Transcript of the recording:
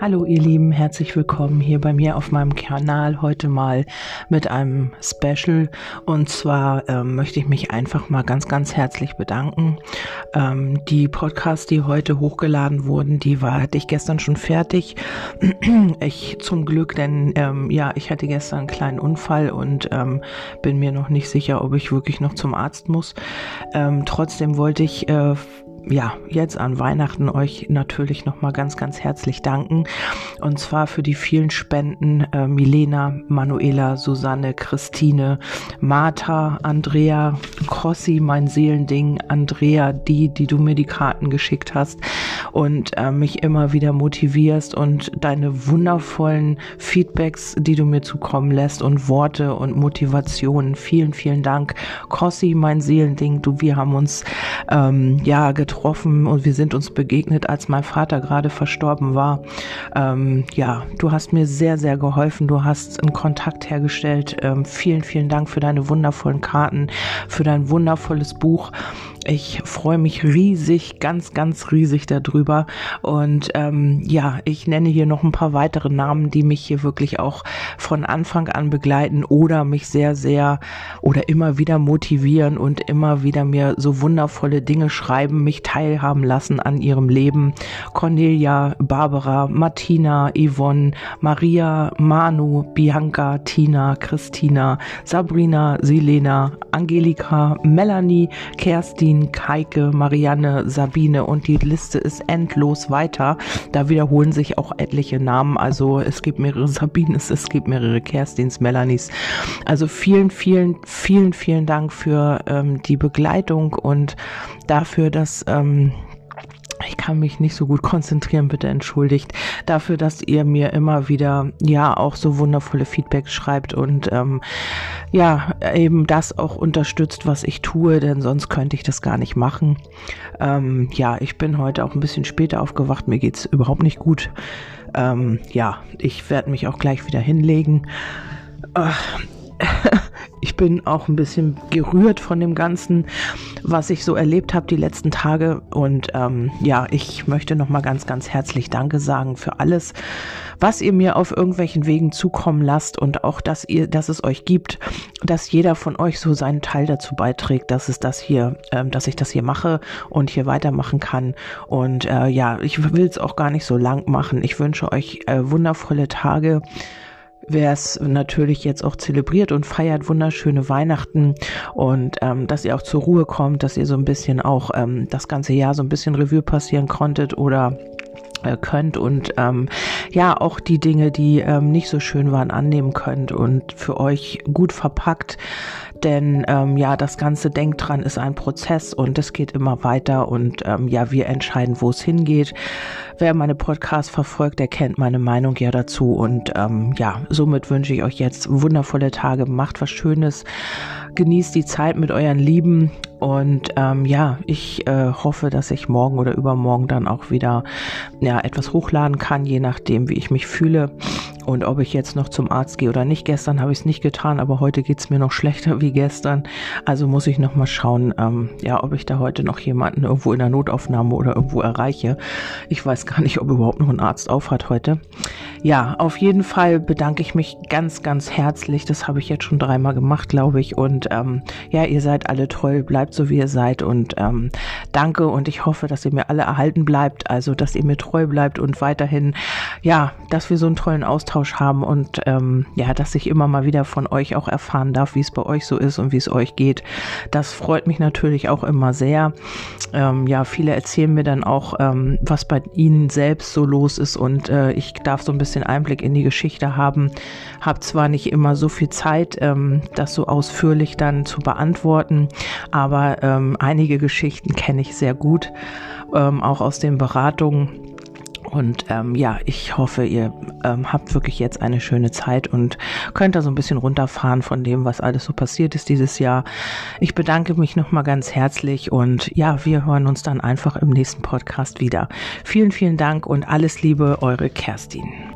Hallo ihr Lieben, herzlich willkommen hier bei mir auf meinem Kanal heute mal mit einem Special und zwar ähm, möchte ich mich einfach mal ganz ganz herzlich bedanken. Ähm, die Podcasts, die heute hochgeladen wurden, die war hatte ich gestern schon fertig. ich zum Glück, denn ähm, ja, ich hatte gestern einen kleinen Unfall und ähm, bin mir noch nicht sicher, ob ich wirklich noch zum Arzt muss. Ähm, trotzdem wollte ich äh, ja, jetzt an Weihnachten euch natürlich nochmal ganz, ganz herzlich danken. Und zwar für die vielen Spenden äh, Milena, Manuela, Susanne, Christine, Martha, Andrea, Crossi, mein Seelending, Andrea, die, die du mir die Karten geschickt hast und äh, mich immer wieder motivierst und deine wundervollen Feedbacks, die du mir zukommen lässt und Worte und Motivationen. Vielen, vielen Dank. Crossi, mein Seelending, du, wir haben uns ähm, ja getroffen getroffen und wir sind uns begegnet, als mein Vater gerade verstorben war. Ähm, ja, du hast mir sehr, sehr geholfen. Du hast einen Kontakt hergestellt. Ähm, vielen, vielen Dank für deine wundervollen Karten, für dein wundervolles Buch. Ich freue mich riesig, ganz, ganz riesig darüber. Und ähm, ja, ich nenne hier noch ein paar weitere Namen, die mich hier wirklich auch von Anfang an begleiten oder mich sehr, sehr oder immer wieder motivieren und immer wieder mir so wundervolle Dinge schreiben, mich teilhaben lassen an ihrem Leben. Cornelia, Barbara, Martina, Yvonne, Maria, Manu, Bianca, Tina, Christina, Sabrina, Silena, Angelika, Melanie, Kerstin, Keike, Marianne, Sabine und die Liste ist endlos weiter. Da wiederholen sich auch etliche Namen. Also es gibt mehrere Sabines, es gibt mehrere Kerstins, Melanies. Also vielen, vielen, vielen, vielen Dank für ähm, die Begleitung und dafür, dass ähm, ich kann mich nicht so gut konzentrieren, bitte entschuldigt, dafür, dass ihr mir immer wieder ja auch so wundervolle Feedbacks schreibt und ähm, ja eben das auch unterstützt, was ich tue, denn sonst könnte ich das gar nicht machen. Ähm, ja, ich bin heute auch ein bisschen später aufgewacht, mir geht's überhaupt nicht gut. Ähm, ja, ich werde mich auch gleich wieder hinlegen. Äh, ich bin auch ein bisschen gerührt von dem Ganzen, was ich so erlebt habe die letzten Tage. Und ähm, ja, ich möchte nochmal ganz, ganz herzlich Danke sagen für alles, was ihr mir auf irgendwelchen Wegen zukommen lasst und auch, dass ihr, dass es euch gibt, dass jeder von euch so seinen Teil dazu beiträgt, dass es das hier, ähm, dass ich das hier mache und hier weitermachen kann. Und äh, ja, ich will es auch gar nicht so lang machen. Ich wünsche euch äh, wundervolle Tage wer es natürlich jetzt auch zelebriert und feiert wunderschöne Weihnachten und ähm, dass ihr auch zur Ruhe kommt, dass ihr so ein bisschen auch ähm, das ganze Jahr so ein bisschen Revue passieren konntet oder äh, könnt und ähm, ja auch die Dinge, die ähm, nicht so schön waren, annehmen könnt und für euch gut verpackt. Denn ähm, ja, das ganze Denk dran ist ein Prozess und es geht immer weiter und ähm, ja, wir entscheiden, wo es hingeht. Wer meine Podcasts verfolgt, der kennt meine Meinung ja dazu und ähm, ja, somit wünsche ich euch jetzt wundervolle Tage, macht was Schönes, genießt die Zeit mit euren Lieben und ähm, ja, ich äh, hoffe, dass ich morgen oder übermorgen dann auch wieder ja, etwas hochladen kann, je nachdem, wie ich mich fühle und ob ich jetzt noch zum Arzt gehe oder nicht. Gestern habe ich es nicht getan, aber heute geht es mir noch schlechter wie gestern. Also muss ich noch mal schauen, ähm, ja, ob ich da heute noch jemanden irgendwo in der Notaufnahme oder irgendwo erreiche. Ich weiß gar nicht, ob überhaupt noch ein Arzt aufhat heute. Ja, auf jeden Fall bedanke ich mich ganz, ganz herzlich. Das habe ich jetzt schon dreimal gemacht, glaube ich. Und ähm, ja, ihr seid alle toll. Bleibt so, wie ihr seid. Und ähm, danke. Und ich hoffe, dass ihr mir alle erhalten bleibt. Also, dass ihr mir treu bleibt und weiterhin, ja, dass wir so einen tollen Austausch haben und ähm, ja, dass ich immer mal wieder von euch auch erfahren darf, wie es bei euch so ist und wie es euch geht. Das freut mich natürlich auch immer sehr. Ähm, ja, viele erzählen mir dann auch, ähm, was bei ihnen selbst so los ist und äh, ich darf so ein bisschen bisschen Einblick in die Geschichte haben. Habe zwar nicht immer so viel Zeit, ähm, das so ausführlich dann zu beantworten, aber ähm, einige Geschichten kenne ich sehr gut, ähm, auch aus den Beratungen. Und ähm, ja, ich hoffe, ihr ähm, habt wirklich jetzt eine schöne Zeit und könnt da so ein bisschen runterfahren von dem, was alles so passiert ist dieses Jahr. Ich bedanke mich nochmal ganz herzlich und ja, wir hören uns dann einfach im nächsten Podcast wieder. Vielen, vielen Dank und alles Liebe, eure Kerstin.